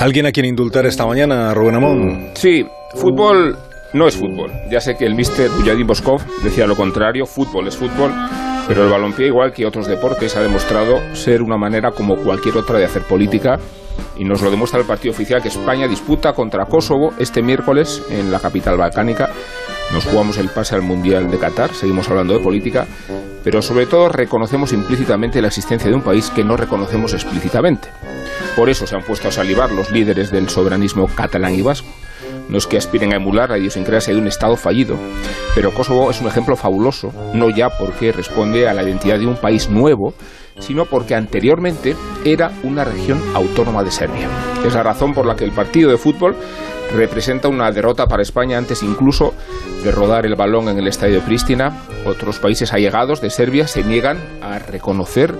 ¿Alguien a quien indultar esta mañana, Rubén Amón? Sí, fútbol no es fútbol. Ya sé que el mister Buyadin Boskov decía lo contrario, fútbol es fútbol, pero el balompié, igual que otros deportes, ha demostrado ser una manera como cualquier otra de hacer política y nos lo demuestra el partido oficial que España disputa contra Kosovo este miércoles en la capital balcánica. Nos jugamos el pase al Mundial de Qatar, seguimos hablando de política, pero sobre todo reconocemos implícitamente la existencia de un país que no reconocemos explícitamente. Por eso se han puesto a salivar los líderes del soberanismo catalán y vasco. No es que aspiren a emular la idiosincrasia de un Estado fallido, pero Kosovo es un ejemplo fabuloso, no ya porque responde a la identidad de un país nuevo, sino porque anteriormente era una región autónoma de Serbia. Es la razón por la que el partido de fútbol representa una derrota para España antes incluso de rodar el balón en el estadio de Pristina. Otros países allegados de Serbia se niegan a reconocer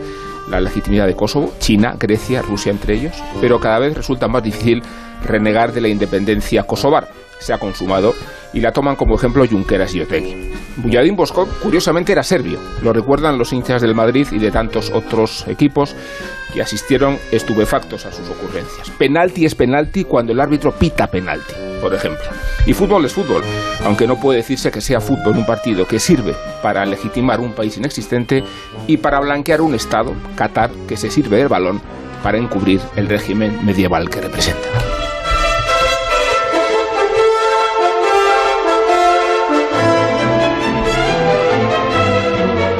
la legitimidad de Kosovo, China, Grecia, Rusia entre ellos, pero cada vez resulta más difícil renegar de la independencia kosovar. Se ha consumado y la toman como ejemplo Junqueras y Otegi. Bujadin Boskov, curiosamente, era serbio. Lo recuerdan los hinchas del Madrid y de tantos otros equipos que asistieron estupefactos a sus ocurrencias. Penalti es penalti cuando el árbitro pita penalti, por ejemplo. Y fútbol es fútbol, aunque no puede decirse que sea fútbol un partido que sirve para legitimar un país inexistente y para blanquear un Estado, Qatar, que se sirve del balón para encubrir el régimen medieval que representa.